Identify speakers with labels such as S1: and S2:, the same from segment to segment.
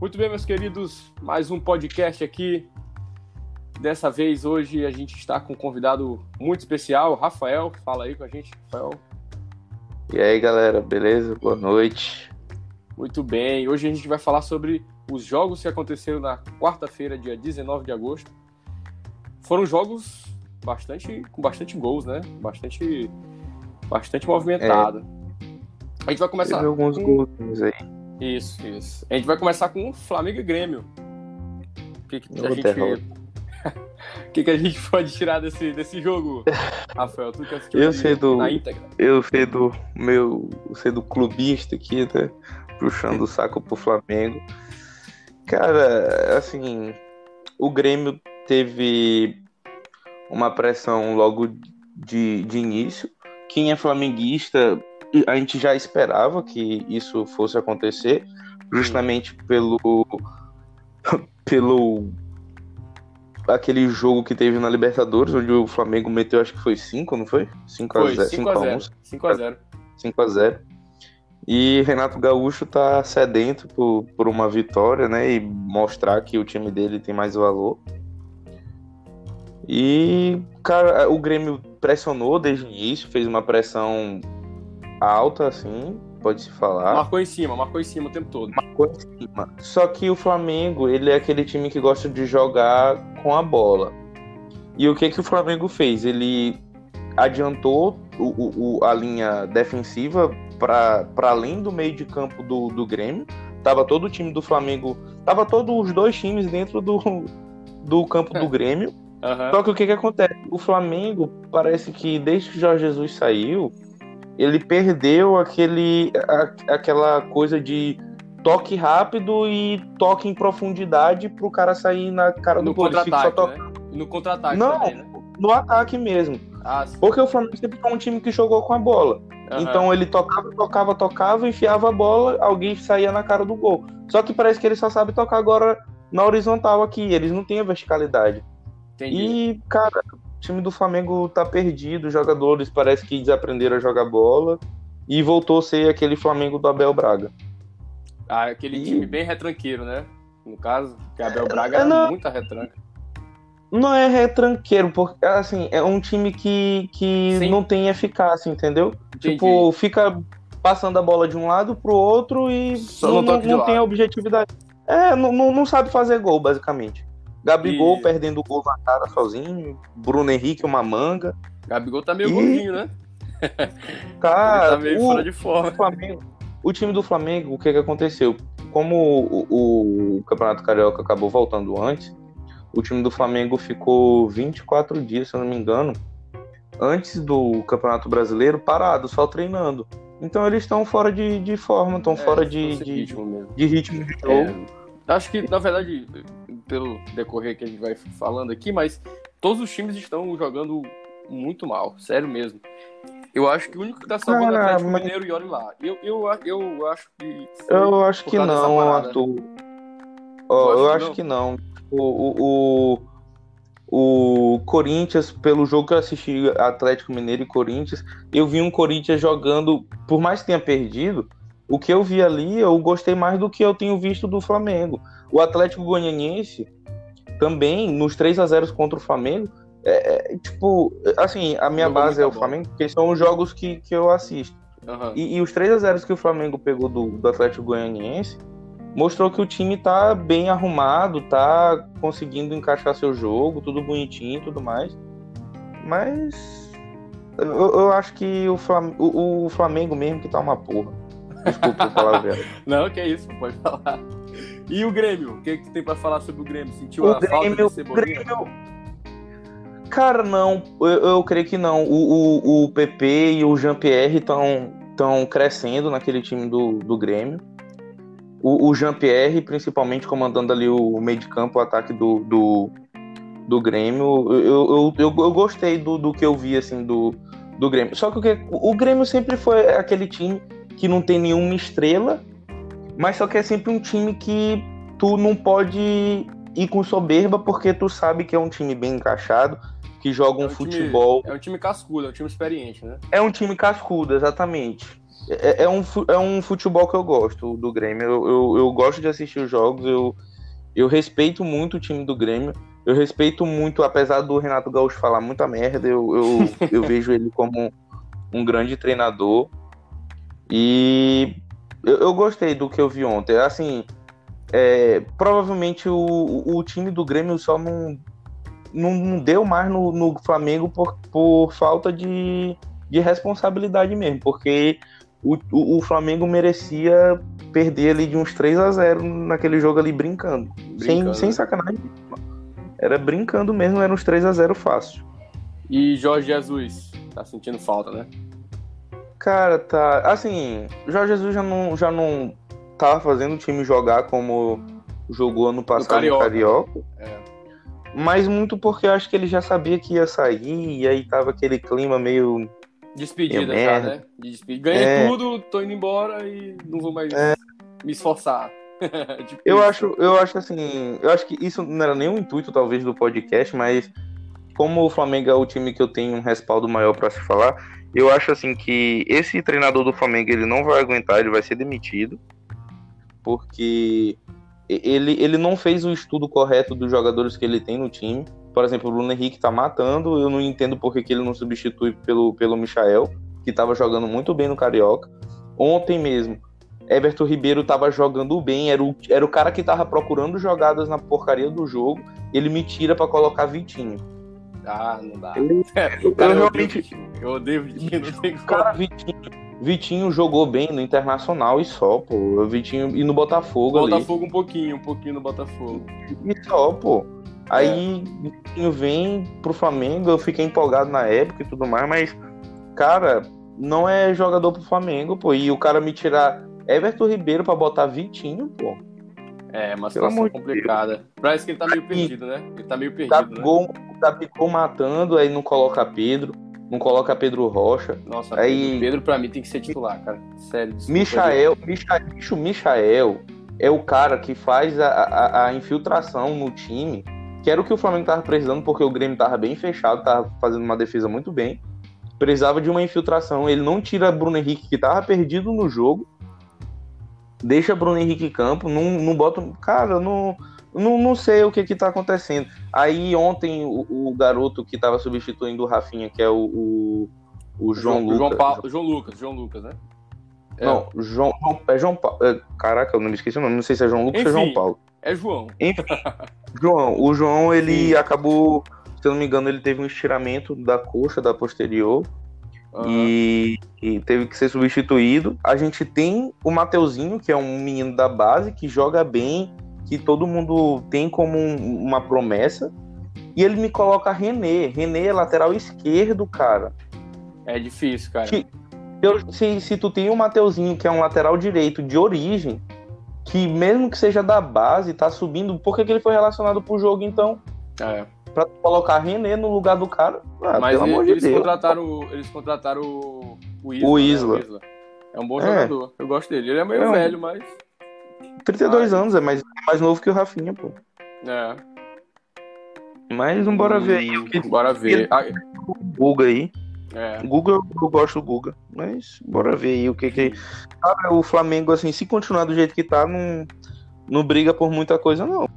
S1: Muito bem, meus queridos, mais um podcast aqui. Dessa vez, hoje, a gente está com um convidado muito especial, Rafael. Fala aí com a gente, Rafael.
S2: E aí, galera, beleza? Boa noite.
S1: Muito bem, hoje a gente vai falar sobre os jogos que aconteceram na quarta-feira, dia 19 de agosto. Foram jogos bastante com bastante gols, né? Bastante bastante movimentado. É. A gente vai começar
S2: Teve alguns com... gols aí.
S1: Isso, isso. A gente vai começar com Flamengo e Grêmio. O que, que a gente o que, que a gente pode tirar desse, desse jogo, Rafael? Tu que assistiu
S2: eu sei do,
S1: na íntegra?
S2: Eu sei do meu. sei do clubista aqui, né? Puxando o saco pro Flamengo. Cara, assim, o Grêmio teve uma pressão logo de, de início. Quem é flamenguista, a gente já esperava que isso fosse acontecer, justamente pelo pelo aquele jogo que teve na Libertadores, onde o Flamengo meteu, acho que foi 5, não foi? 5 a 0 5 a 0
S1: 5 a 0
S2: 5 a 0 E Renato Gaúcho tá sedento por, por uma vitória, né? E mostrar que o time dele tem mais valor. E, cara, o Grêmio pressionou desde o início, fez uma pressão alta, assim, pode se falar.
S1: Marcou em cima, marcou em cima o tempo todo.
S2: Marcou em cima. Só que o Flamengo, ele é aquele time que gosta de jogar com a bola. E o que que o Flamengo fez? Ele adiantou o, o a linha defensiva para além do meio de campo do, do Grêmio. Tava todo o time do Flamengo, tava todos os dois times dentro do, do campo é. do Grêmio.
S1: Uhum.
S2: Só que o que que acontece? O Flamengo parece que desde que o Jorge Jesus saiu, ele perdeu aquele, a, aquela coisa de toque rápido e toque em profundidade pro cara sair na cara
S1: no
S2: do gol.
S1: Contra to... né? No contra-ataque
S2: Não,
S1: também, né?
S2: no ataque mesmo.
S1: Ah,
S2: Porque o Flamengo sempre foi um time que jogou com a bola. Uhum. Então ele tocava, tocava, tocava, enfiava a bola, alguém saía na cara do gol. Só que parece que ele só sabe tocar agora na horizontal aqui. Eles não têm a verticalidade.
S1: Entendi.
S2: E, cara, o time do Flamengo tá perdido, os jogadores parece que desaprenderam a jogar bola e voltou a ser aquele Flamengo do Abel Braga.
S1: Ah, aquele e... time bem retranqueiro, né? No caso, que Abel Braga é, não... muita retranca.
S2: Não é retranqueiro, porque assim, é um time que, que não tem eficácia, entendeu?
S1: Entendi.
S2: Tipo, fica passando a bola de um lado pro outro e
S1: Só
S2: não, não, não tem objetividade. É, não, não sabe fazer gol, basicamente. Gabigol e... perdendo o gol na cara sozinho. Bruno Henrique, uma manga.
S1: Gabigol tá meio e... gordinho, né?
S2: Cara,
S1: tá meio
S2: o,
S1: fora de forma.
S2: O, Flamengo, o time do Flamengo, o que que aconteceu? Como o, o, Campeonato Carioca acabou voltando antes, o time do Flamengo ficou 24 dias, se eu não me engano, antes do Campeonato Brasileiro, parado, só treinando. Então eles estão fora de, de forma, estão é, fora de, de,
S1: ritmo
S2: de ritmo de jogo.
S1: É, acho que, na verdade, pelo decorrer que a gente vai falando aqui, mas todos os times estão jogando muito mal, sério mesmo. Eu acho que o único que tá salvando é o Atlético mas... Mineiro e olha lá. Eu, eu, eu acho que.
S2: Eu acho que não, Arthur. Oh, eu acho que não. O, o, o, Corinthians, pelo jogo que eu assisti, Atlético Mineiro e Corinthians, eu vi um Corinthians jogando, por mais que tenha perdido, o que eu vi ali, eu gostei mais do que eu tenho visto do Flamengo. O Atlético Goianiense também, nos 3 a 0 contra o Flamengo, é, é, tipo, assim, a minha base é o Flamengo, porque são os jogos que, que eu assisto.
S1: Uhum.
S2: E, e, os 3 a 0 que o Flamengo pegou do, do Atlético Goianiense mostrou que o time tá bem arrumado, tá conseguindo encaixar seu jogo, tudo bonitinho e tudo mais. Mas eu, eu acho que o Flamengo, o, o Flamengo mesmo que tá uma porra. Desculpa o palavreado.
S1: Não, que é isso, pode falar. E o Grêmio? O que, que tem para falar sobre o Grêmio? Sentiu
S2: o
S1: a
S2: Grêmio,
S1: falta de Cebolinha?
S2: Grêmio... Cara, não. Eu, eu, creio que não. O, o, o PP e o Jean-Pierre estão crescendo naquele time do, do Grêmio. O, o Jean-Pierre, principalmente, comandando ali o meio de campo, o ataque do, do, do Grêmio. Eu, eu, eu, eu gostei do, do que eu vi, assim, do, do Grêmio. Só que o, o Grêmio sempre foi aquele time que não tem nenhuma estrela, mas só que é sempre um time que tu não pode ir com soberba porque tu sabe que é um time bem encaixado, que joga um,
S1: é um
S2: futebol.
S1: Time, é um time cascudo, é um time experiente, né?
S2: É um time cascudo, exatamente. é, é, um, é um futebol que eu gosto do Grêmio. Eu, eu, eu, gosto de assistir os jogos, eu, eu respeito muito o time do Grêmio. Eu respeito muito, apesar do Renato Gaúcho falar muita merda, eu, eu, eu vejo ele como um grande treinador. E eu, eu, gostei do que eu vi ontem. Assim, é, provavelmente o, o time do Grêmio só não, não, não deu mais no, no Flamengo por, por falta de, de responsabilidade mesmo, porque o, o, o, Flamengo merecia perder ali de uns 3 a 0 naquele jogo ali brincando. brincando sem, sem sacanagem. Era brincando mesmo, era uns 3 a 0 fácil.
S1: E Jorge Jesus, tá sentindo falta, né?
S2: Cara, tá. Assim, Jorge Jesus já não, já não tava fazendo o time jogar como jogou ano passado no Carioca. Carioca. É. Mas muito porque eu acho que ele já sabia que ia sair, e aí tava aquele clima meio
S1: Despedida já, né? Ganhei é... tudo, tô indo embora e não vou mais é... me esforçar.
S2: tipo eu acho, eu acho assim, eu acho que isso não era nem o intuito talvez do podcast, mas como o Flamengo é o time que eu tenho um respaldo maior para se falar, eu acho assim que esse treinador do Flamengo ele não vai aguentar, ele vai ser demitido, porque ele, ele não fez o estudo correto dos jogadores que ele tem no time. Por exemplo, o Bruno Henrique tá matando, eu não entendo por que, que ele não substitui pelo, pelo Michael, que tava jogando muito bem no Carioca. Ontem mesmo, Everton Ribeiro tava jogando bem, era o, era o cara que tava procurando jogadas na porcaria do jogo, ele me tira para colocar Vitinho.
S1: Ah, não dá. Eu, eu, cara, eu realmente. Eu odeio Vitinho, não tem como. Cara,
S2: Vitinho, Vitinho jogou bem no Internacional e só, pô. O Vitinho e no Botafogo.
S1: Botafogo ali. um pouquinho, um pouquinho no Botafogo.
S2: E só, pô. Aí é. vem pro Flamengo, eu fiquei empolgado na época e tudo mais, mas, cara, não é jogador pro Flamengo, pô. E o cara me tirar Everton Ribeiro pra botar Vitinho, pô.
S1: É, uma situação complicada. Deus. Parece que ele tá meio perdido, né? Ele tá meio perdido, Gabigol, né?
S2: Gabigol matando, aí não coloca Pedro, não coloca Pedro Rocha.
S1: Nossa, aí... Pedro pra mim tem que ser titular, cara. Sério.
S2: Michael, Michael, Michael é o cara que faz a, a, a infiltração no time que era o que o Flamengo tava precisando, porque o Grêmio tava bem fechado, tava fazendo uma defesa muito bem. Precisava de uma infiltração. Ele não tira Bruno Henrique, que tava perdido no jogo. Deixa Bruno Henrique em campo, não, não bota. Cara, não, não, não sei o que que tá acontecendo. Aí ontem o, o garoto que tava substituindo o Rafinha, que é o, o, o João, João, Lucas.
S1: João, Paulo, João Lucas, João Lucas, né?
S2: É. Não, João, é João Paulo. É, caraca, eu não me esqueci o nome, não sei se é João Lucas Enfim, ou João Paulo.
S1: É João.
S2: Enfim, João, o João, ele acabou, se eu não me engano, ele teve um estiramento da coxa, da posterior. Uhum. E, e, teve que ser substituído. A gente tem o Mateuzinho, que é um menino da base, que joga bem, que todo mundo tem como um, uma promessa. E ele me coloca René. René é lateral esquerdo, cara.
S1: É difícil, cara.
S2: Se, se, se tu tem o Mateuzinho, que é um lateral direito de origem, que mesmo que seja da base, tá subindo, por que, que ele foi relacionado pro jogo então?
S1: É.
S2: Pra colocar René no lugar do cara.
S1: Ah, Mas pelo eles, de contrataram, eles contrataram o Isla. O Isla. Né? O Isla. É um bom é. jogador. Eu gosto dele. Ele é meio é. velho, mas.
S2: 32 anos, é mais, mais novo que o Rafinha, pô.
S1: É.
S2: Mas vamos bora ver aí.
S1: Que... Bora ver. Ah,
S2: Buga aí. É. Google, eu gosto do Google, mas bora ver aí o que que. Cara, o Flamengo, assim, se continuar do jeito que tá, não, não briga por muita coisa, não.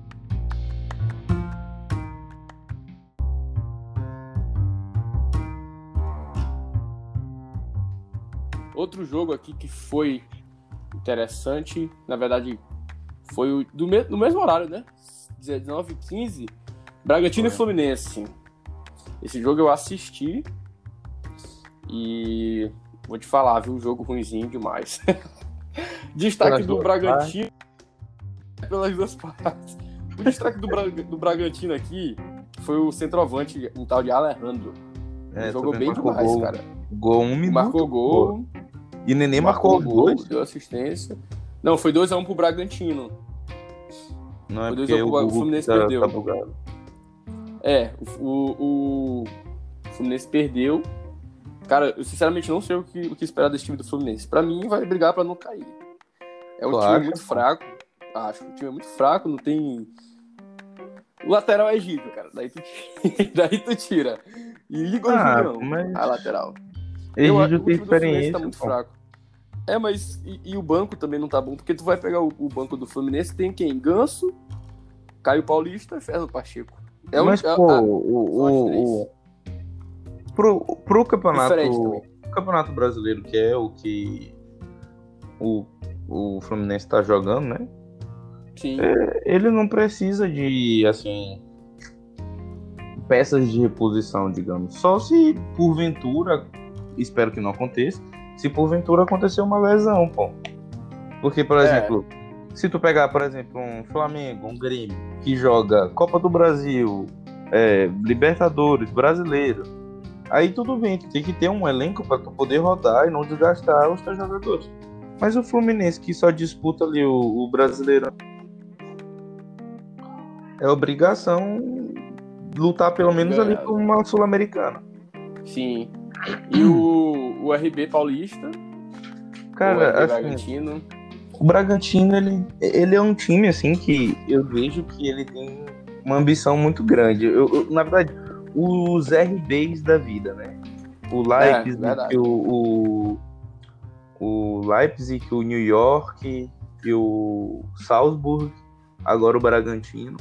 S1: Outro jogo aqui que foi interessante, na verdade, foi o, do, me, do mesmo horário, né? 19 15 Bragantino foi. e Fluminense. Esse jogo eu assisti e vou te falar, viu? Um jogo ruimzinho demais. destaque do Bragantino pelas duas partes. O destaque do, Bra... do Bragantino aqui foi o centroavante, um tal de Alejandro. É, jogou bem demais,
S2: gol.
S1: cara.
S2: Gol um minuto.
S1: Marcou gol.
S2: E Nenê marcou, marcou gol, dois.
S1: deu assistência. Não, foi 2x1 um pro Bragantino.
S2: Não, é foi 2x1 um pro o Fluminense tá, perdeu. Tá
S1: é, o, o, o Fluminense perdeu Cara, eu sinceramente não sei o que, o que esperar desse time do Fluminense. Pra mim, vai brigar pra não cair. É um claro. time muito fraco. Acho que o time é muito fraco, não tem. O lateral é Giga, cara. Daí tu, Daí tu tira. E Igor ah, não. Mas... A lateral.
S2: Egídio tem experiência.
S1: Tá muito fraco. É, mas e, e, o banco também não tá bom, porque tu vai pegar o, o, banco do Fluminense, tem quem? Ganso, Caio Paulista e Fernando Pacheco.
S2: É mas, um, pô, a, o, o, o, pro, pro campeonato, campeonato brasileiro, que é o que o, o Fluminense tá jogando, né?
S1: Sim.
S2: É, ele não precisa de, assim, peças de reposição, digamos. Só se porventura, espero que não aconteça, se porventura acontecer uma lesão, pô. Porque, por é. exemplo, se tu pegar, por exemplo, um Flamengo, um Grêmio, que joga Copa do Brasil, é, Libertadores, Brasileiro, aí tudo bem, tu tem que ter um elenco para tu poder rodar e não desgastar os teus jogadores. Mas o Fluminense, que só disputa ali o, o Brasileiro, é obrigação lutar pelo menos ali por uma Sul-Americana.
S1: Sim. E o, o RB Paulista?
S2: Cara, o assim, Bragantino. O Bragantino, ele, ele é um time, assim, que eu vejo que ele tem uma ambição muito grande. Eu, eu na verdade, os RBs da vida, né? O Leipzig, é, o, o, o Leipzig, o New York e o Salzburg, agora o Bragantino.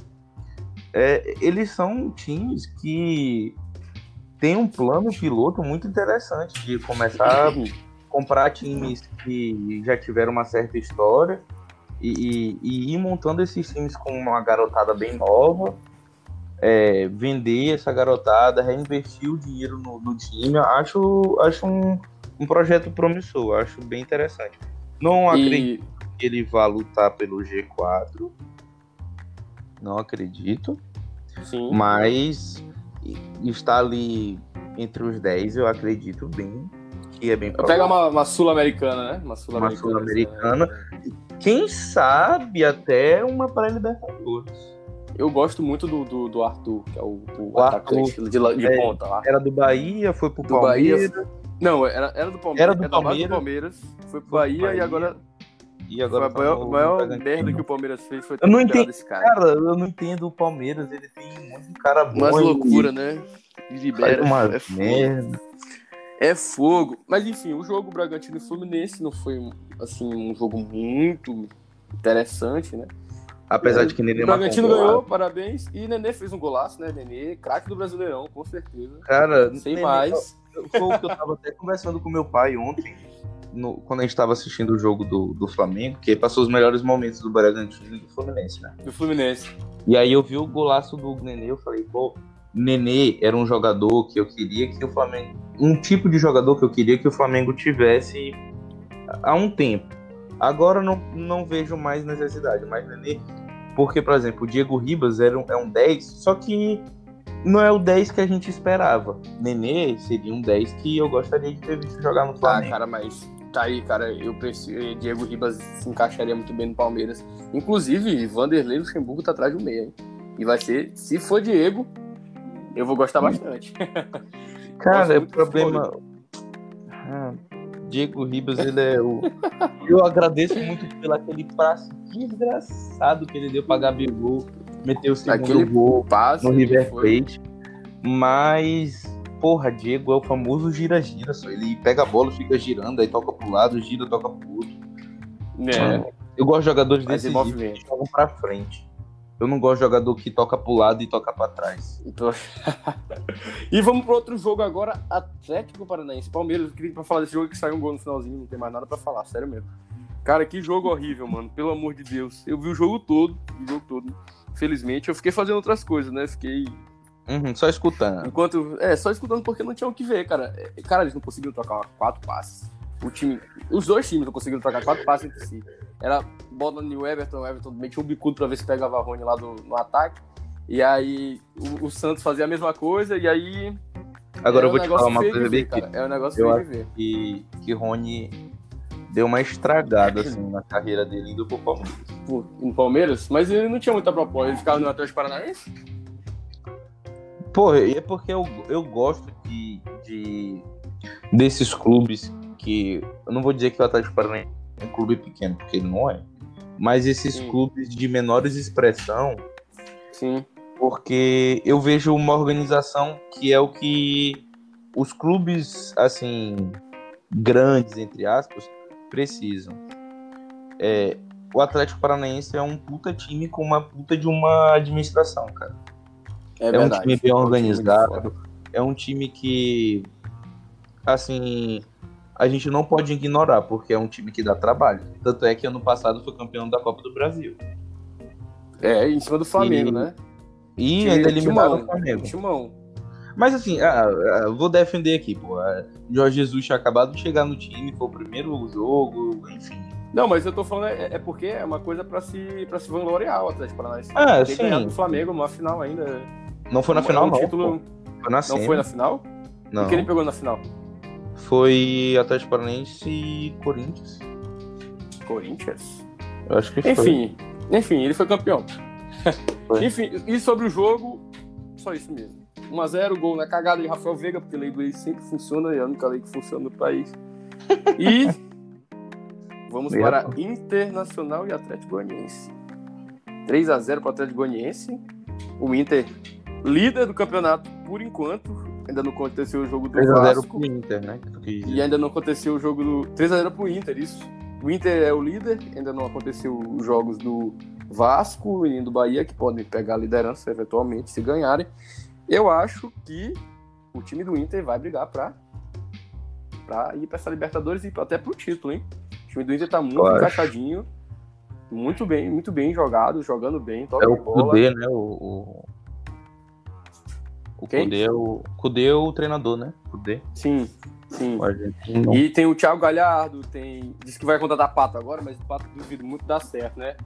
S2: É, eles são times que tem um plano piloto muito interessante de começar a comprar times que já tiveram uma certa história e, e, e ir montando esses times com uma garotada bem nova, é, vender essa garotada, reinvestir o dinheiro no, no time. Acho, acho um, um projeto promissor, acho bem interessante. Não acredito que ele vá lutar pelo G4. Não acredito.
S1: Sim.
S2: Mas está ali entre os 10, eu acredito bem que é bem.
S1: Pega uma, uma sul-americana, né?
S2: Uma sul-americana. Sul Quem sabe até uma pré-libertadores.
S1: Eu gosto muito do, do, do, Arthur, que é o, o, o atacante Arthur, de, de é, ponta lá.
S2: Era do Bahia, foi pro do Palmeiras.
S1: Bahia. Não, era, era do Palmeiras. Era do, Palmeiras. do Palmeiras. Foi pro Bahia, Bahia, e agora
S2: e agora
S1: foi a maior, merda que o Palmeiras fez foi
S2: ter eu não entendo, esse cara. cara. Eu não entendo o Palmeiras, ele tem muito cara bom.
S1: Umas loucura, né? Libera.
S2: Uma é merda. Fogo.
S1: É fogo. Mas enfim, o jogo Bragantino e Fluminense não foi assim um jogo muito interessante, né?
S2: Apesar é, de que Nenê
S1: O Bragantino ganhou, parabéns. E Nenê fez um golaço, né, Nenê? Craque do Brasileirão, com certeza.
S2: Cara,
S1: sem Nenê, mais.
S2: Foi o que eu tava até conversando com meu pai ontem no, quando a gente estava assistindo o jogo do, do Flamengo, que passou os melhores momentos do Bragantino e do Fluminense, né?
S1: Do Fluminense.
S2: E aí eu vi o golaço do Nenê, eu falei, pô, Nenê era um jogador que eu queria que o Flamengo. Um tipo de jogador que eu queria que o Flamengo tivesse há um tempo. Agora não, não vejo mais necessidade, mas Nenê. Porque, por exemplo, o Diego Ribas era um, é um 10, só que não é o 10 que a gente esperava. Nenê seria um 10 que eu gostaria de ter visto jogar no ah, Flamengo.
S1: Ah, cara, mas Tá aí, cara, eu preciso. Diego Ribas se encaixaria muito bem no Palmeiras. Inclusive, Vanderlei Luxemburgo tá atrás do meio, hein? E vai ser, se for Diego, eu vou gostar bastante.
S2: Cara, o problema. Ah, Diego Ribas, ele é o. eu agradeço muito pelo aquele passe desgraçado que ele deu pra Gabigol. Meteu o segundo aquele gol passe no River Plate. Mas porra, Diego é o famoso gira-gira, só ele pega a bola, fica girando, aí toca pro lado, gira, toca pro outro. É. Eu gosto de jogadores desse tipo que jogam pra frente. Eu não gosto de jogador que toca pro lado e toca pra trás.
S1: Então... e vamos pro outro jogo agora, Atlético Paranaense. Palmeiras, eu queria pra falar desse jogo que saiu um gol no finalzinho, não tem mais nada pra falar, sério mesmo. Cara, que jogo horrível, mano. Pelo amor de Deus. Eu vi o jogo todo, o jogo todo. Felizmente, eu fiquei fazendo outras coisas, né? Fiquei
S2: Uhum, só escutando.
S1: Enquanto. É, só escutando porque não tinha o que ver, cara. É, cara, eles não conseguiram trocar quatro passes. O time. Os dois times não conseguiram trocar quatro passes entre si. Era bola no Everton, o Everton metia um bicudo pra ver se pegava a Rony lá do, no ataque. E aí o, o, Santos fazia a mesma coisa, e aí.
S2: Agora eu vou um te falar uma coisa bem
S1: cara. É um negócio
S2: eu acho ver. Que, que Rony deu uma estragada assim na carreira dele indo pro Palmeiras.
S1: no Palmeiras? Mas ele não tinha muita proposta. Ele ficava no Atlético Paranaense?
S2: Pô, é porque eu, eu gosto de, de desses clubes que. Eu não vou dizer que o Atlético Paranaense é um clube pequeno, porque ele não é. Mas esses Sim. clubes de menores expressão.
S1: Sim.
S2: Porque eu vejo uma organização que é o que os clubes, assim, grandes, entre aspas, precisam. É, o Atlético Paranaense é um puta time com uma puta de uma administração, cara.
S1: É,
S2: É, um time bem organizado. É um time que, assim, a gente não pode ignorar, porque é um time que dá trabalho. Tanto é que ano passado foi campeão da Copa do Brasil.
S1: É, em cima do Flamengo,
S2: E-
S1: né?
S2: E ainda eliminaram o Flamengo.
S1: Timão.
S2: Mas assim, ah, ah, vou defender aqui, pô. Ah, Jorge Jesus tinha acabado de chegar no time, foi o primeiro jogo, enfim.
S1: Não, mas eu tô falando é, é porque é uma coisa pra se, pra se vangloriar o Atlético Paranaense.
S2: Ah,
S1: Ter
S2: sim.
S1: ganhado do Flamengo numa final ainda.
S2: Não foi na
S1: É
S2: final, não.
S1: título-.
S2: Foi na
S1: Não
S2: semi.
S1: foi na final?
S2: Não.
S1: O que ele pegou na final?
S2: Foi Atlético Paranaense e Corinthians.
S1: Corinthians?
S2: Eu acho que foi.
S1: Enfim, enfim, ele foi campeão.
S2: Foi.
S1: enfim, e sobre o jogo, só isso mesmo. 1x0, gol na cagada de Rafael Veiga, porque a lei do ex sempre funciona, é a única lei que funciona no país. E vamos
S2: E
S1: para? Internacional e Atlético Goianiense. 3x0 para o Atlético Goianiense. O Inter, líder do campeonato por enquanto. Ainda não aconteceu o jogo do
S2: 3x0
S1: Vasco.
S2: pro Inter, né?
S1: E ainda não aconteceu o jogo do 3x0 pro Inter, isso. O Inter é o líder, ainda não aconteceu os jogos do Vasco e do Bahia, que podem pegar a liderança eventualmente se ganharem. Eu acho que o time do Inter vai brigar pra, pra ir pra essa Libertadores e até pro título, hein? O time do Inter tá muito
S2: acho.
S1: encaixadinho, muito bem, muito bem jogado, jogando bem, toca
S2: É o
S1: bola.
S2: Kudê, né? O, o... o
S1: Quem?
S2: Kudê é o... É o treinador, né? Kudê.
S1: Sim, sim. E tem o Thiago Galhardo, tem. Diz que vai contratar Pato agora, mas o Pato duvido muito dar certo, né?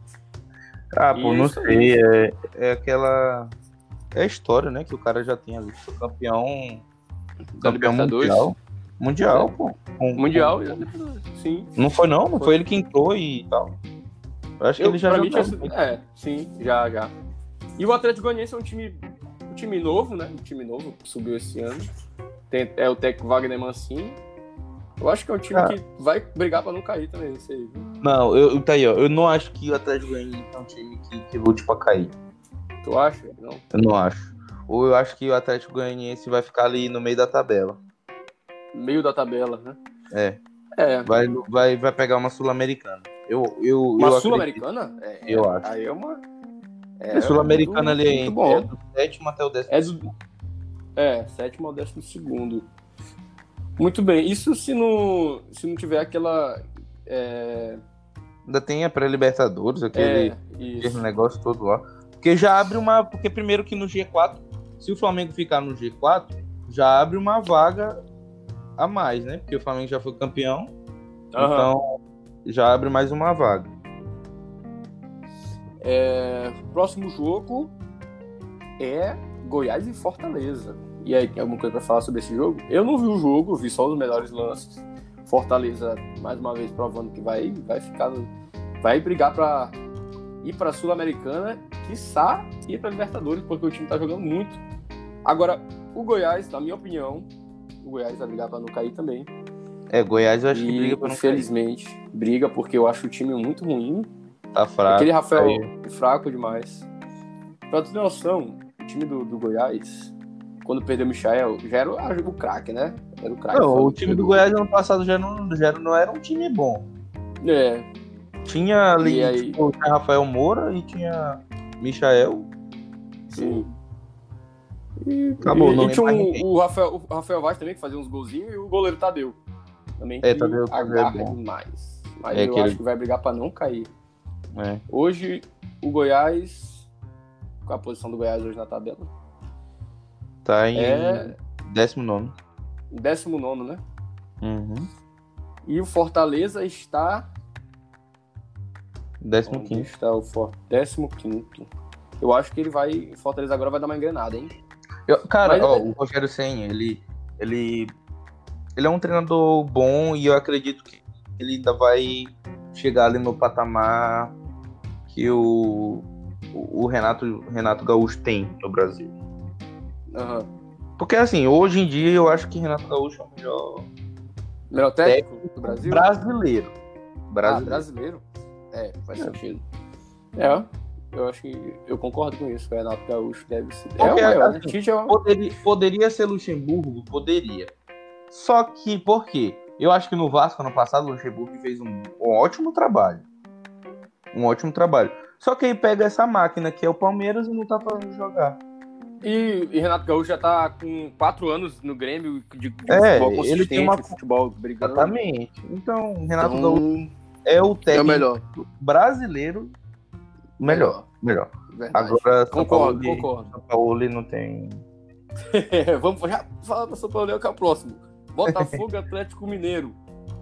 S2: Ah, pô, não sei. É, é aquela. É a história, né? Que o cara já tem ali. Foi campeão. Campeão mundial. Mundial, pô. Com-
S1: Mundial,
S2: com-
S1: sim.
S2: Não foi, não? Não foi ele que entrou e tal. Eu acho que
S1: Eu,
S2: ele já
S1: pra mim É, sim, já, já. E o Atlético Goianiense é um time, time novo, né? Um time novo que subiu esse ano. Tem, é o técnico Wagner Mancini. Eu acho que é um time
S2: Ah.
S1: que vai brigar pra não cair também, isso aí. viu?
S2: Não, eu, tá aí, ó. Eu não acho que o Atlético Goianiense é um time que, que lute pra cair.
S1: Tu acha? Não.
S2: Eu não acho. Ou eu acho que o Atlético Goianiense vai ficar ali no meio da tabela.
S1: Meio da tabela, né?
S2: É.
S1: É.
S2: Vai, vai, vai pegar uma Sul-Americana. Eu, eu,
S1: Uma
S2: eu
S1: Sul-Americana? É,
S2: Eu
S1: é,
S2: acho.
S1: Aí é uma.
S2: Acredito. Sul-Americana ali é,
S1: muito bom.
S2: é do sétimo até o décimo.
S1: É do. É, sétimo ao décimo segundo. Muito bem. Isso se não, se não tiver aquela. É,
S2: Ainda tem a pré-Libertadores, aquele,
S1: é,
S2: aquele negócio todo lá. Porque já abre uma. Porque primeiro que no G4, se o Flamengo ficar no G4, já abre uma vaga a mais, né? Porque o Flamengo já foi campeão.
S1: Aham.
S2: Então já abre mais uma vaga.
S1: É, próximo jogo é Goiás e Fortaleza. E aí, tem alguma coisa pra falar sobre esse jogo? Eu não vi o jogo, vi só os melhores lances. Fortaleza, mais uma vez, provando que vai, vai ficar. vai brigar pra ir pra Sul-Americana, quiçá ir pra Libertadores, porque o time tá jogando muito. Agora, o Goiás, na minha opinião, o Goiás vai brigar pra não cair também.
S2: É, Goiás eu acho que
S1: e,
S2: briga pra não cair.
S1: infelizmente, briga, porque eu acho o time muito ruim.
S2: Tá fraco.
S1: Aquele Rafael
S2: caiu.
S1: fraco demais. Pra tu ter noção, o time do, do Goiás, quando perdeu o Michael, já era o, o craque, né? Era o craque.
S2: Não, o time do Goiás ano passado já não, já não era um time bom.
S1: É,
S2: Tinha ali
S1: E aí?
S2: tipo, tinha Rafael Moura e tinha Michael.
S1: sim. E,
S2: Acabou,
S1: e,
S2: não
S1: e tinha um- o, Rafael, o Rafael Vaz também, que fazia uns golzinhos, e o goleiro Tadeu. Também
S2: É,
S1: que
S2: Tadeu- Tadeu é
S1: agarra demais. Mas
S2: É
S1: eu
S2: aquele-
S1: acho que vai brigar pra não cair.
S2: É.
S1: Hoje, o Goiás. Qual a posição do Goiás hoje na tabela?
S2: Tá em
S1: É
S2: 19.
S1: 19, né?
S2: Uhum.
S1: E o Fortaleza está
S2: 15.
S1: Onde está o For... 15 Eu acho que ele vai. o Fortaleza agora vai dar uma engrenada, hein?
S2: Eu- cara,
S1: Mas-
S2: ó, o Rogério Senna, ele, ele, ele é um treinador bom e eu acredito que ele ainda vai chegar ali no patamar que o, o Renato, Renato Gaúcho tem no Brasil.
S1: Aham.
S2: Porque assim, hoje em dia eu acho que Renato Gaúcho é o melhor
S1: Melhor técnico do Brasil?
S2: brasileiro.
S1: Ah,
S2: Brasileiro.
S1: brasileiro? É, faz
S2: É.
S1: sentido. É, eu acho que eu concordo com isso. O Renato Gaúcho deve ser. É o
S2: Porque,
S1: maior,
S2: assim,
S1: Tite é o.
S2: Poderia, poderia ser Luxemburgo? Poderia. Só que, por quê? Eu acho que no Vasco, ano passado, o Luxemburgo fez um, um ótimo trabalho. Um ótimo trabalho. Só que aí pega essa máquina que é o Palmeiras e não tá fazendo jogar.
S1: E, e Renato Gaúcho já tá com quatro anos no Grêmio de, de
S2: É,
S1: futebol
S2: ele tem uma-
S1: futebol brigando.
S2: Exatamente. Então, Renato
S1: Então,
S2: Gaúcho é o
S1: é o
S2: técnico
S1: melhor.
S2: brasileiro melhor. Melhor.
S1: Verdade.
S2: Agora, São
S1: concordo,
S2: Paulo,
S1: concordo.
S2: São Paulo não tem.
S1: Vamos já falar para São Paulo que é o próximo. Botafogo Atlético Mineiro.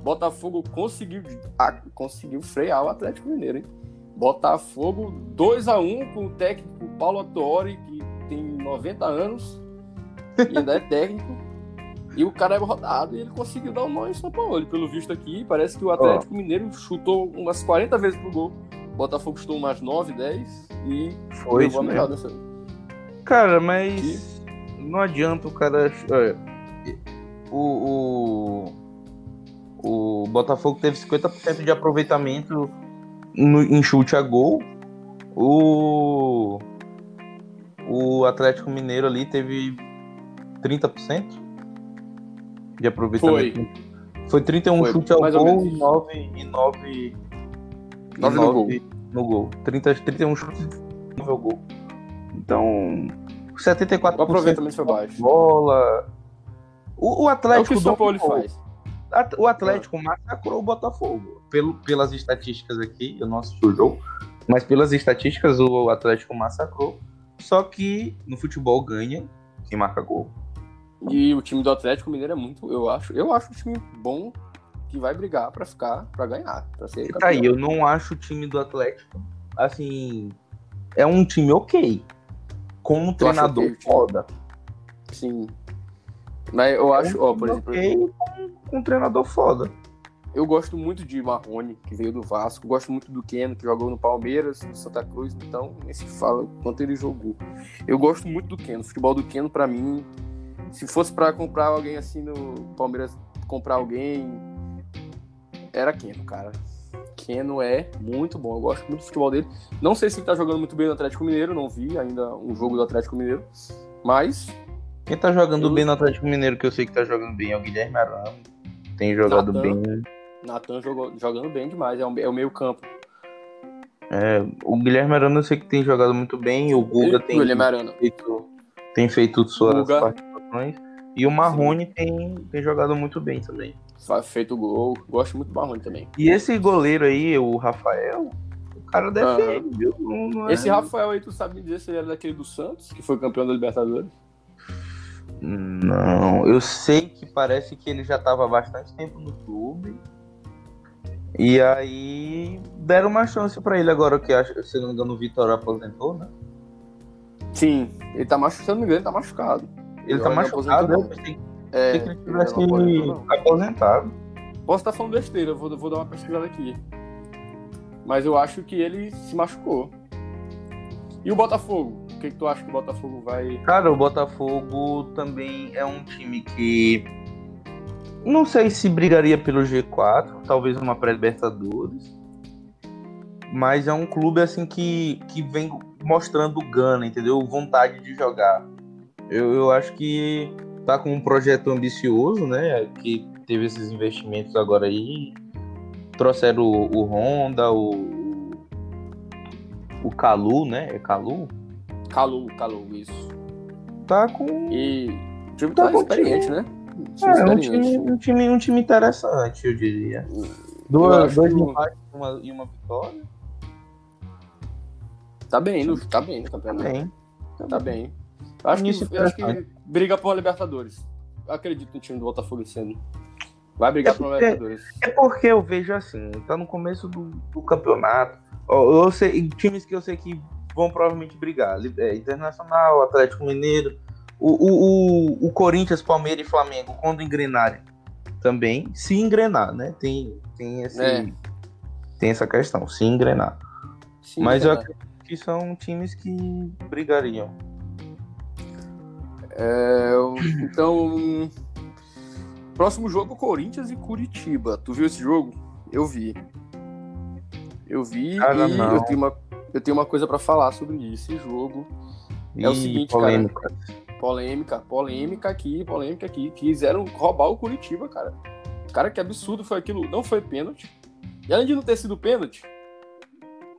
S1: Botafogo conseguiu, ah, conseguiu frear o Atlético Mineiro, hein? Botafogo 2x1 com o técnico Paulo Autori, que tem 90 anos e ainda é técnico. E o cara é rodado e ele conseguiu dar um nó em São Paulo. E pelo visto aqui, parece que o Atlético Mineiro chutou umas 40 vezes pro gol. O Botafogo chutou umas 9, 10 e
S2: Foi
S1: levou a melhor dessa.
S2: Cara, mas não adianta o cara. O, o, o Botafogo teve 50% de aproveitamento no, em chute a gol. O, o Atlético Mineiro ali teve 30% de aproveitamento. Foi, 31
S1: Foi,
S2: chute
S1: ou
S2: gol e
S1: isso.
S2: 9, e 9,
S1: Nove no gol.
S2: no gol. 30, 31 chutes e 9 ao gol. Então, 74%
S1: O aproveitamento foi baixo.
S2: bola. O, o
S1: É o
S2: Atlético
S1: que o São Paulo faz.
S2: O Atlético massacrou o Botafogo. Pelo, pelas estatísticas aqui, eu não assisti o jogo, mas pelas estatísticas o Atlético massacrou. Só que no futebol ganha quem marca gol.
S1: E o time do Atlético Mineiro é muito, eu acho, eu acho um time bom que vai brigar pra ficar, pra ganhar, pra ser
S2: Tá aí, eu não acho o time do Atlético assim. É um time ok. Com um treinador
S1: ok o time?
S2: foda.
S1: Sim. Mas eu acho, ó, por
S2: Um
S1: exemplo,
S2: ok com, com um treinador foda.
S1: Eu gosto muito de Marrone, que veio do Vasco, gosto muito do Keno, que jogou no Palmeiras, no Santa Cruz, então nem se fala quanto ele jogou. Eu gosto muito do Keno, o futebol do Keno pra mim, se fosse pra comprar alguém assim no Palmeiras, comprar alguém, era Keno, cara. Keno é muito bom, eu gosto muito do futebol dele. Não sei se ele tá jogando muito bem no Atlético Mineiro, não vi ainda um jogo do Atlético Mineiro, mas
S2: Quem tá jogando
S1: Eu-
S2: bem no Atlético Mineiro, que eu sei que tá jogando bem, é o Guilherme Arana. Tem jogado
S1: Natan.
S2: bem.
S1: Nathan jogou, jogando bem demais, é o, é o meio campo.
S2: É, o Guilherme Arana eu sei que tem jogado muito bem. O Guga tem,
S1: o Guilherme Arana.
S2: feito, tem feito suas
S1: Guga.
S2: participações. E o Marrone tem, tem jogado muito bem também.
S1: Feito gol. Gosto muito do Marrone também.
S2: E esse goleiro aí, o Rafael, o cara defende, viu? Não- não é-
S1: Esse Rafael aí, tu sabe me dizer se ele era daquele do Santos, que foi campeão da Libertadores?
S2: Não, eu sei que parece que ele já tava há bastante tempo no clube. E aí deram uma chance pra ele agora que acho, se não me engano o Vitor aposentou, né?
S1: Sim. Ele tá machucado, se eu não me engano, ele tá machucado.
S2: Ele tá
S1: ainda
S2: machucado,
S1: aposentou,
S2: eu pensei
S1: É,
S2: que ele tivesse
S1: ele
S2: aposentado.
S1: Posso estar falando besteira, vou, vou dar uma pesquisada aqui. Mas eu acho que ele se machucou. E o Botafogo? O que, que tu acha que o Botafogo vai.
S2: Cara, o Botafogo também é um time que não sei se brigaria pelo G4, talvez uma pré-libertadores. Mas é um clube assim que, que vem mostrando gana, entendeu? Vontade de jogar. Eu, eu acho que tá com um projeto ambicioso, né? Que teve esses investimentos agora aí. Trouxeram o, o Honda, o. O Calu, né? É Calu?
S1: Calu, Calu, isso.
S2: Tá com.
S1: E o time
S2: Tá
S1: tá experiente, né?
S2: É, um time, um, time, um time interessante, eu diria. Duas, dois
S1: que-
S2: empates e uma, e uma vitória.
S1: Tá bem, no, tá bem no campeonato.
S2: Também.
S1: Tá bem. Eu acho, que, eu acho que briga por Libertadores. Eu acredito no time do Botafogo esse ano. Vai brigar
S2: É
S1: por Libertadores.
S2: É porque eu vejo assim, tá no começo do, do campeonato. Eu sei, times que eu sei que vão provavelmente brigar. É, Internacional, Atlético Mineiro, o, o, o, o Corinthians, Palmeiras e Flamengo, quando engrenarem também, se engrenar, né? Tem, tem, esse,
S1: É.
S2: tem essa questão, se engrenar.
S1: Sim,
S2: Mas eu acredito que são times que brigariam.
S1: É, então, próximo jogo, Corinthians e Curitiba. Tu viu esse jogo? Eu vi. Eu vi
S2: Cara,
S1: e
S2: não.
S1: eu tenho, uma, eu tenho uma coisa pra falar sobre esse jogo. É o seguinte,
S2: polêmica.
S1: Polêmica, polêmica aqui, polêmica aqui. Quiseram roubar o Curitiba, cara. Cara, que absurdo foi aquilo. Não foi pênalti. E além de não ter sido pênalti,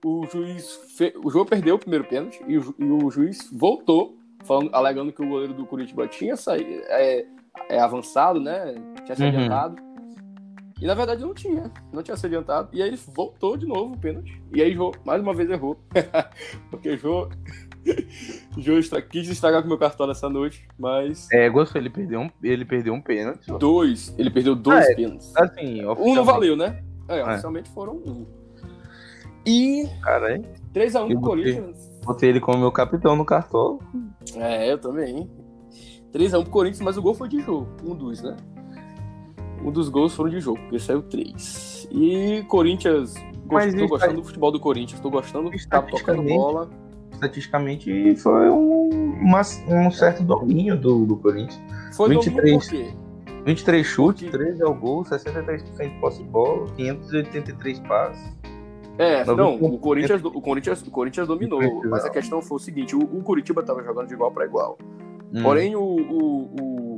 S1: o juiz. Fe... O jogo perdeu o primeiro pênalti e o, ju... e o juiz voltou, falando, alegando que o goleiro do Curitiba tinha saído, é, é avançado, né? Tinha se
S2: Uhum.
S1: adiantado. E na verdade não tinha. Não tinha se adiantado. E aí ele voltou de novo o pênalti. E aí Jô, mais uma vez, errou. Porque Jô. Estra... quis estragar com meu cartão nessa noite, mas.
S2: É, gostou, ele perdeu um, ele perdeu um pênalti.
S1: Dois. Ele perdeu dois
S2: Ah, é.
S1: pênaltis.
S2: Assim,
S1: Um não valeu, né? É, oficialmente foram um. E
S2: Cara, hein?
S1: 3x1
S2: Eu
S1: pro. Corinthians.
S2: Botei ele como meu capitão no cartão.
S1: É, eu também. 3x1 pro Corinthians, mas o gol foi de jogo. Um dos, né? Um dos gols foram de jogo, porque saiu 3. E Corinthians.
S2: Mas
S1: Gost... Tô gostando
S2: aí-
S1: do futebol do Corinthians. Tô gostando. Tá tocando bola.
S2: Estatisticamente foi um, uma- um certo domínio do, do Corinthians.
S1: Foi
S2: 23.
S1: domínio por quê?
S2: 23 chutes,
S1: Porque-
S2: 13 ao gol, 63% de posse de bola, 583 passes.
S1: É, não,
S2: o-
S1: Corinthians, o Corinthians, o Corinthians dominou. Mas a questão foi o seguinte: o, o Curitiba tava jogando de igual para igual.
S2: Hum,
S1: Porém, o, o, o,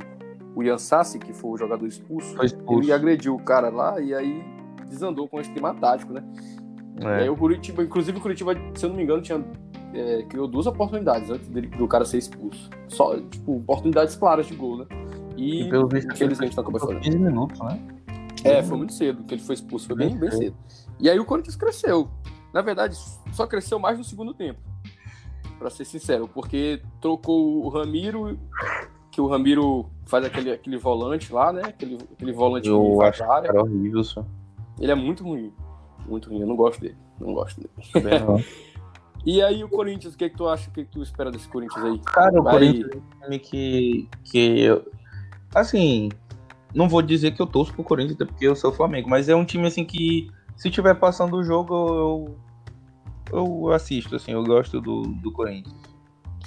S1: o Ian Sassi, que foi o jogador expulso,
S2: foi expulso.
S1: ele agrediu o cara lá e aí desandou com o esquema tático, né? E aí
S2: É.
S1: o Curitiba, inclusive o Curitiba, se eu não me engano, tinha, é, criou duas oportunidades antes dele, do cara ser expulso. Só, tipo, oportunidades claras de gol, né? E,
S2: E pelo visto,
S1: infelizmente não acabou
S2: foi
S1: fazendo.
S2: 15 minutos, né?
S1: É, foi muito cedo que ele foi expulso, foi bem,
S2: Bem
S1: cedo. E aí o Corinthians cresceu. Na verdade, só cresceu mais no segundo tempo. Pra ser sincero, porque trocou o Ramiro, que o Ramiro faz aquele, aquele volante lá, né? Aquele, aquele volante
S2: Eu
S1: que
S2: acho
S1: pra área.
S2: Cara, horrível, só.
S1: Ele é muito ruim. Muito ruim, eu não gosto dele. Não gosto dele. E aí o Corinthians, o que, que tu acha? O que, que tu espera desse Corinthians aí?
S2: Cara, o
S1: Vai-
S2: Corinthians é um time que. que eu- assim, não vou dizer que eu torço pro Corinthians, até porque eu sou Flamengo, mas é um time assim que, se tiver passando o jogo, eu. Eu assisto, assim, eu gosto do, do Corinthians.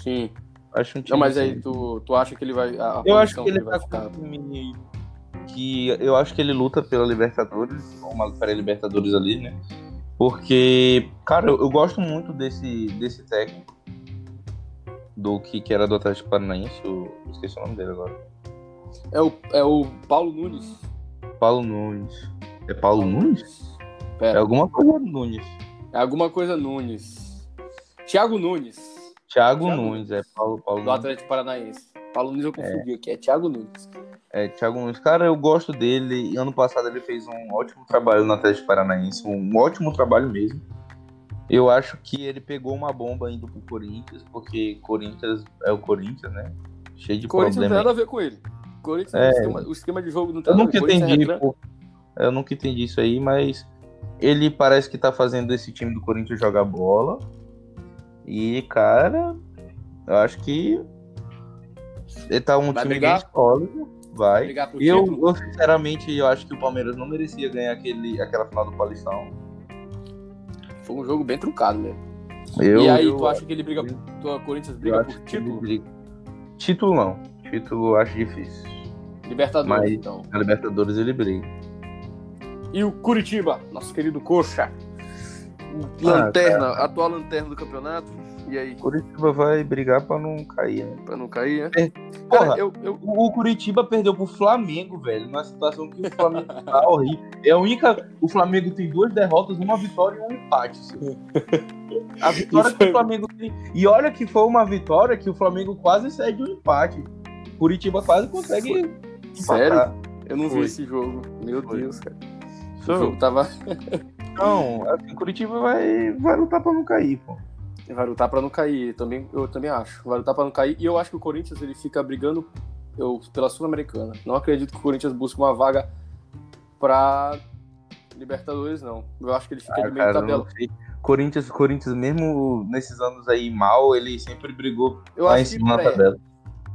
S1: Sim.
S2: Acho um time.
S1: Não, mas
S2: assim,
S1: aí tu, tu acha que ele vai.
S2: Eu acho que ele
S1: vai
S2: tá
S1: ficar.
S2: com um time que eu acho que ele luta pela Libertadores, uma para Libertadores ali, né? Porque, cara, eu, eu gosto muito desse, desse técnico do que, que era do Atlético Paranaense, eu esqueci o nome dele agora.
S1: É o, é o Paulo Nunes.
S2: Paulo Nunes. É Paulo Nunes? É
S1: Pera,
S2: alguma coisa Nunes.
S1: é alguma coisa Nunes. Thiago Nunes,
S2: Thiago
S1: Thiago
S2: Nunes, é
S1: Thiago Nunes.
S2: Cara, eu gosto dele. Ano passado ele fez um ótimo trabalho no Atlético Paranaense, um ótimo trabalho mesmo. Eu acho que ele pegou uma bomba indo pro Corinthians, porque Corinthians é o Corinthians, né? Cheio de
S1: Corinthians não tem nada a ver com ele. Corinthians,
S2: É.
S1: o, esquema, o esquema de jogo não tem
S2: Eu
S1: nada a
S2: nunca
S1: ver. Corinthians é
S2: entendi, pô. Eu nunca entendi isso aí, mas ele parece que tá fazendo esse time do Corinthians jogar bola. E, cara, eu acho que ele tá um
S1: Vai
S2: time
S1: brigar?
S2: bem sólido. Vai. E eu,
S1: título.
S2: eu, sinceramente, eu acho que o Palmeiras não merecia ganhar aquele, aquela final do Paulistão.
S1: Foi um jogo bem truncado mesmo.
S2: Eu,
S1: e aí,
S2: eu,
S1: tu acha que ele briga. Tu, o Corinthians
S2: eu
S1: briga por título?
S2: briga- Título não. Título eu acho difícil.
S1: Libertadores,
S2: Mas-
S1: então.
S2: Na Libertadores ele briga.
S1: E o Curitiba, nosso querido Coxa.
S2: Ah,
S1: Lanterna, atual lanterna do campeonato. E aí,
S2: Curitiba vai brigar pra não cair, né?
S1: pra não cair, né?
S2: É,
S1: Cara,
S2: porra.
S1: eu, eu,
S2: O o Curitiba perdeu pro Flamengo, velho. Numa situação que o Flamengo tá horrível. É a única. O Flamengo tem duas derrotas, uma vitória e um empate. senhor. A vitória que
S1: é-
S2: o Flamengo tem. E olha que foi uma vitória que o Flamengo quase cede um empate. Curitiba quase consegue.
S1: Sério?
S2: empatar.
S1: eu não vi
S2: Foi.
S1: esse jogo. Meu
S2: Foi.
S1: Deus, cara. O jogo tava.
S2: Não, assim, Curitiba vai, vai lutar pra não cair, pô.
S1: Vai lutar pra não cair. Também, eu também acho. Vai lutar pra não cair. E eu acho que o Corinthians ele fica brigando eu, pela Sul-Americana. Não acredito que o Corinthians busque uma vaga pra Libertadores, não. Eu acho que ele fica
S2: Ah,
S1: de meio
S2: cara,
S1: tabela.
S2: Corinthians, Corinthians, mesmo nesses anos aí mal, ele sempre brigou
S1: Eu
S2: lá em cima na
S1: pré-
S2: tabela.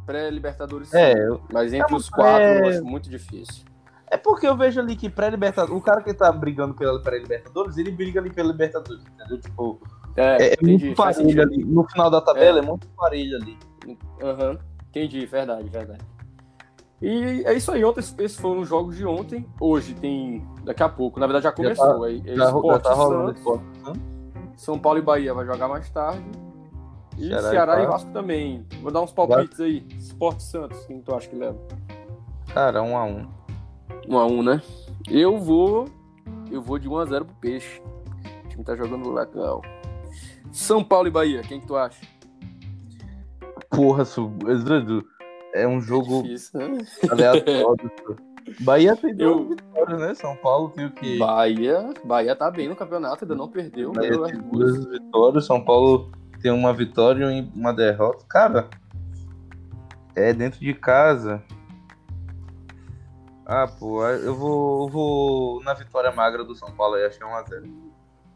S1: pré-Libertadores.
S2: É, eu-
S1: Mas entre
S2: É,
S1: os quatro eu
S2: é-
S1: acho muito difícil.
S2: É porque eu vejo ali que pré-Libertadores, o cara que tá brigando pela pré-Libertadores, ele briga ali pela Libertadores, entendeu? Tipo,
S1: É,
S2: é, é
S1: entendi.
S2: muito parelho ali. No final da tabela é, muito parelho ali.
S1: Aham, entendi, verdade, verdade. E é isso aí, ontem, esses foram os jogos de ontem. Hoje tem, daqui a pouco, na verdade já começou. aí, é
S2: Já, já
S1: Sport
S2: tá rolando
S1: Santos,
S2: esporte.
S1: São Paulo e Bahia vai jogar mais tarde. E
S2: Ceará
S1: Ceará,
S2: e Vasco.
S1: Também. Vou dar uns palpites aí. Sport Santos, quem tu acha que leva?
S2: Cara, um a um.
S1: Um a um, né? Eu vou. Eu vou de 1x0 pro Peixe. O time tá jogando legal. São Paulo e Bahia, quem que tu acha?
S2: Porra, Edu, é um jogo
S1: Difícil, né?
S2: aleatório. Bahia tem duas
S1: Eu-
S2: vitórias, né? São Paulo tem o quê?
S1: Bahia, Bahia tá bem no campeonato, ainda não perdeu.
S2: Bahia tem
S1: as duas.
S2: duas vitórias, São Paulo tem uma vitória e uma derrota. Cara, é dentro de casa. Ah, pô, eu vou, eu vou na vitória magra do São Paulo aí, acho que é 1x0.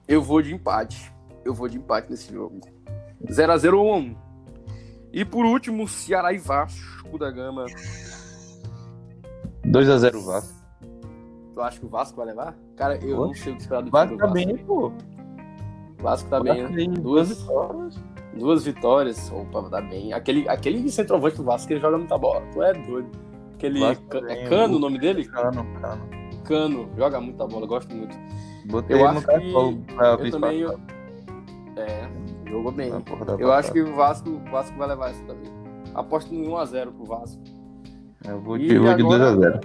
S1: Eu vou de empate. Eu vou de empate nesse jogo. 0x0 ou 1x1. E por último, Ceará e Vasco da Gama.
S2: 2x0 Vasco.
S1: Tu acha que o Vasco vai levar? Cara, eu
S2: Pô.
S1: não sei o que esperar do
S2: Vasco
S1: do
S2: tá
S1: Vasco.
S2: bem, pô.
S1: Vasco tá bem, né? Duas-
S2: duas vitórias.
S1: Duas vitórias. Opa, tá bem. Aquele, aquele centroavante do Vasco, ele joga muita bola. Tu é doido. Aquele.
S2: Vasco
S1: Ca-
S2: também,
S1: é Cano
S2: o-
S1: o nome dele?
S2: Cano, cano.
S1: Cano. Joga muita bola, gosto muito.
S2: Botei
S1: Eu acho que-
S2: pra
S1: Eu também.
S2: passada.
S1: Jogou bem. Eu acho que o Vasco, o Vasco vai levar essa também. Aposto no 1x0 pro Vasco.
S2: Eu vou de, vou de
S1: agora-
S2: 2x0.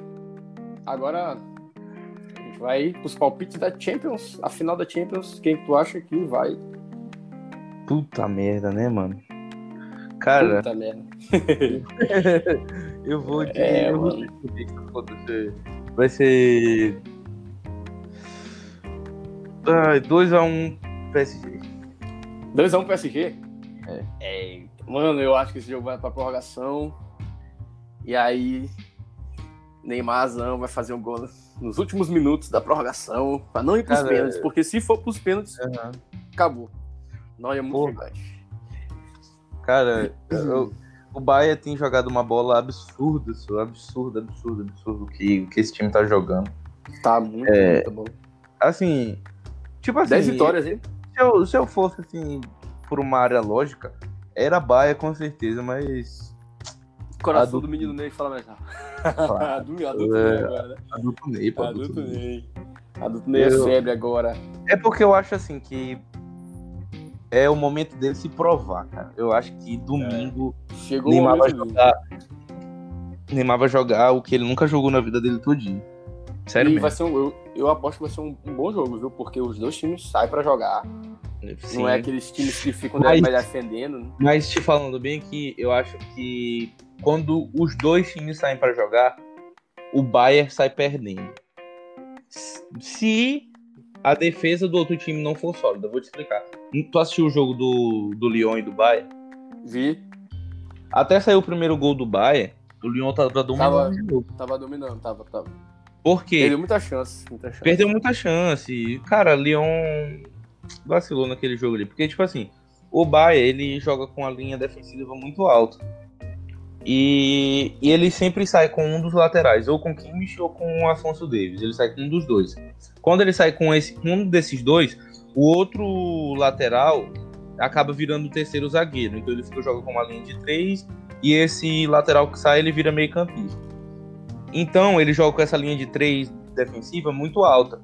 S1: Agora a gente vai pros palpites da Champions. A final da Champions, quem que tu acha que vai?
S2: Puta merda, né, mano? Cara,
S1: Puta merda.
S2: eu vou de.
S1: É,
S2: eu vou
S1: mano.
S2: de- foda-se. Vai ser. Ai, 2x1 PSG.
S1: 2x1 PSG?
S2: É.
S1: É, Mano, eu acho que esse jogo vai pra prorrogação. E aí, Neymarzão vai fazer um gol nos últimos minutos da prorrogação. Pra não ir pros
S2: Cara,
S1: pênaltis. Porque se for pros pênaltis, acabou. Não é muito
S2: Porra.
S1: gigante.
S2: Cara, eu- o Bahia tem jogado uma bola absurda, só, absurda, absurda, absurdo que, que esse time tá jogando.
S1: Tá muito,
S2: É.
S1: muito bom.
S2: Assim, tipo assim.
S1: 10 vitórias, hein?
S2: Se eu, se eu fosse, assim, por uma área lógica, era Bahia com certeza, mas
S1: Coração
S2: Adulto.
S1: do menino Ney fala mais rápido. Adulto, adulto
S2: É.
S1: Ney agora, né?
S2: adulto Ney, pô,
S1: Adulto
S2: adulto Ney.
S1: Ney. Adulto Ney é febre agora.
S2: É porque eu acho assim que é o momento dele se provar, cara. Eu acho que domingo
S1: Chegou o
S2: Neymar vai jogar. Neymar vai jogar o que ele nunca jogou na vida dele todinho. Sério
S1: E
S2: mesmo.
S1: vai ser um, eu, eu aposto que vai ser um, um bom jogo, viu? Porque os dois times saem pra jogar.
S2: Sim.
S1: Não é aqueles times que ficam
S2: Mas-
S1: mais defendendo. né?
S2: Mas te falando bem que eu acho que quando os dois times saem pra jogar, o Bayern sai perdendo. Se a defesa do outro time não for sólida, eu vou te explicar. Tu assistiu o jogo do, do Lyon e do Bayern?
S1: Vi,
S2: Até sair o primeiro gol do Bayern, o Lyon tava dominando
S1: Tava- tava dominando, tava, tava.
S2: Por quê?
S1: Perdeu muita chance, muita chance.
S2: Perdeu muita chance. Cara, Lyon vacilou naquele jogo ali. Porque, tipo assim, o Bayern, ele joga com a linha defensiva muito alta. E, e ele sempre sai com um dos laterais, ou com o Kimmich ou com o Afonso Davis. Ele sai com um dos dois. Quando ele sai com esse, com um desses dois, o outro lateral acaba virando o terceiro zagueiro. Então ele fica joga com uma linha de três e esse lateral que sai ele vira meio campista. Então ele joga com essa linha de três defensiva muito alta.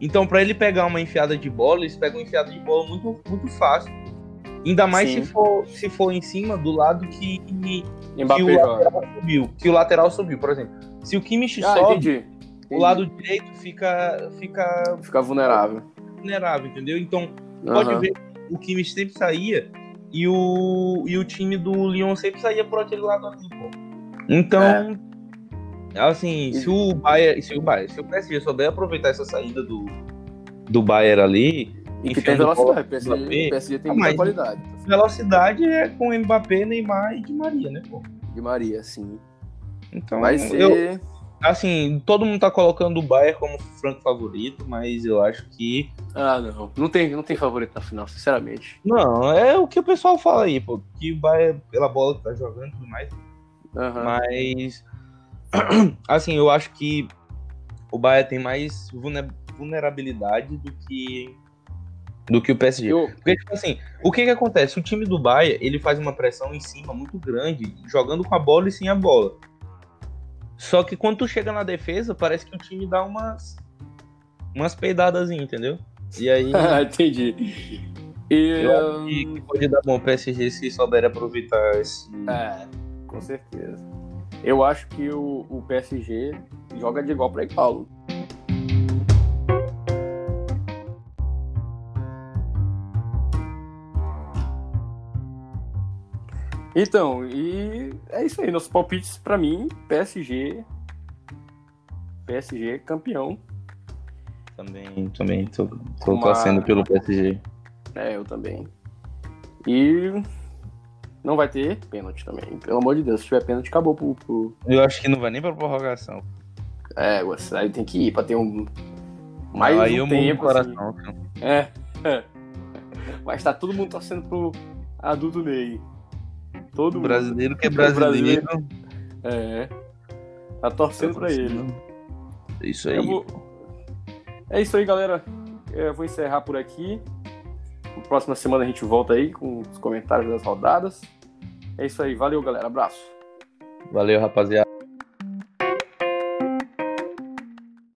S2: Então para ele pegar uma enfiada de bola, eles pegam uma enfiada de bola muito, muito fácil. Ainda mais
S1: Sim.
S2: se for, se for em cima do lado que, que o lateral subiu. Que o lateral subiu, por exemplo. Se o Kimmich
S1: Ah,
S2: sobe,
S1: entendi.
S2: o lado direito fica, fica
S1: Fica vulnerável.
S2: vulnerável, entendeu? Então pode
S1: Aham.
S2: ver o Kimmich sempre saía e o, e o time do Lyon sempre saía por aquele lado ali, pô. Então, assim, se o Bayern, se o Bayern, se o PSG souber aproveitar essa saída do, do Bayern ali,
S1: E que tem velocidade.
S2: pro
S1: PSG,
S2: Mbappé,
S1: PSG tem
S2: Ah,
S1: muita qualidade.
S2: velocidade é com Mbappé, Neymar e Di Maria, né, pô?
S1: De Maria, sim.
S2: Então,
S1: Vai
S2: eu,
S1: ser.
S2: assim, todo mundo tá colocando o Bayern como franco favorito, mas eu acho que
S1: Ah, não. Não tem, não tem favorito na final, sinceramente.
S2: não, é o que o pessoal fala aí, pô, que o Bayern pela bola que tá jogando e tudo mais,
S1: Aham.
S2: Mas assim, eu acho que o Bayern tem mais vulne- vulnerabilidade do que do que o PSG.
S1: Eu,
S2: Porque tipo assim, o que que acontece? O time do Bayern, ele faz uma pressão em cima muito grande, jogando com a bola e sem a bola. Só que quando tu chega na defesa, parece que o time dá umas umas peidadas, entendeu? E aí
S1: entendi. E,
S2: eu acho
S1: hum,
S2: que pode dar bom o PSG se souber aproveitar esse
S1: É, com certeza. Eu acho que o, o PSG joga de igual para igual. Então, e é isso aí. Nossos palpites para mim, PSG. PSG é campeão.
S2: Também, também tô, tô Uma... torcendo pelo PSG.
S1: É, eu também. E não vai ter pênalti também. Pelo amor de Deus, se tiver pênalti, acabou pro. pro...
S2: Eu acho que não vai nem pra prorrogação.
S1: É, aí tem que ir pra ter um. Mais não, aí um tempo. Assim. Coração, é, é. Mas tá todo mundo torcendo pro adulto Ney. Todo
S2: brasileiro mundo. que é brasileiro.
S1: É. Tá torcendo tá pra ele.
S2: É isso aí. Vou...
S1: É isso aí, galera. Eu vou encerrar por aqui. Na próxima semana a gente volta aí com os comentários das rodadas. É isso aí. Valeu, galera. Abraço.
S2: Valeu, rapaziada.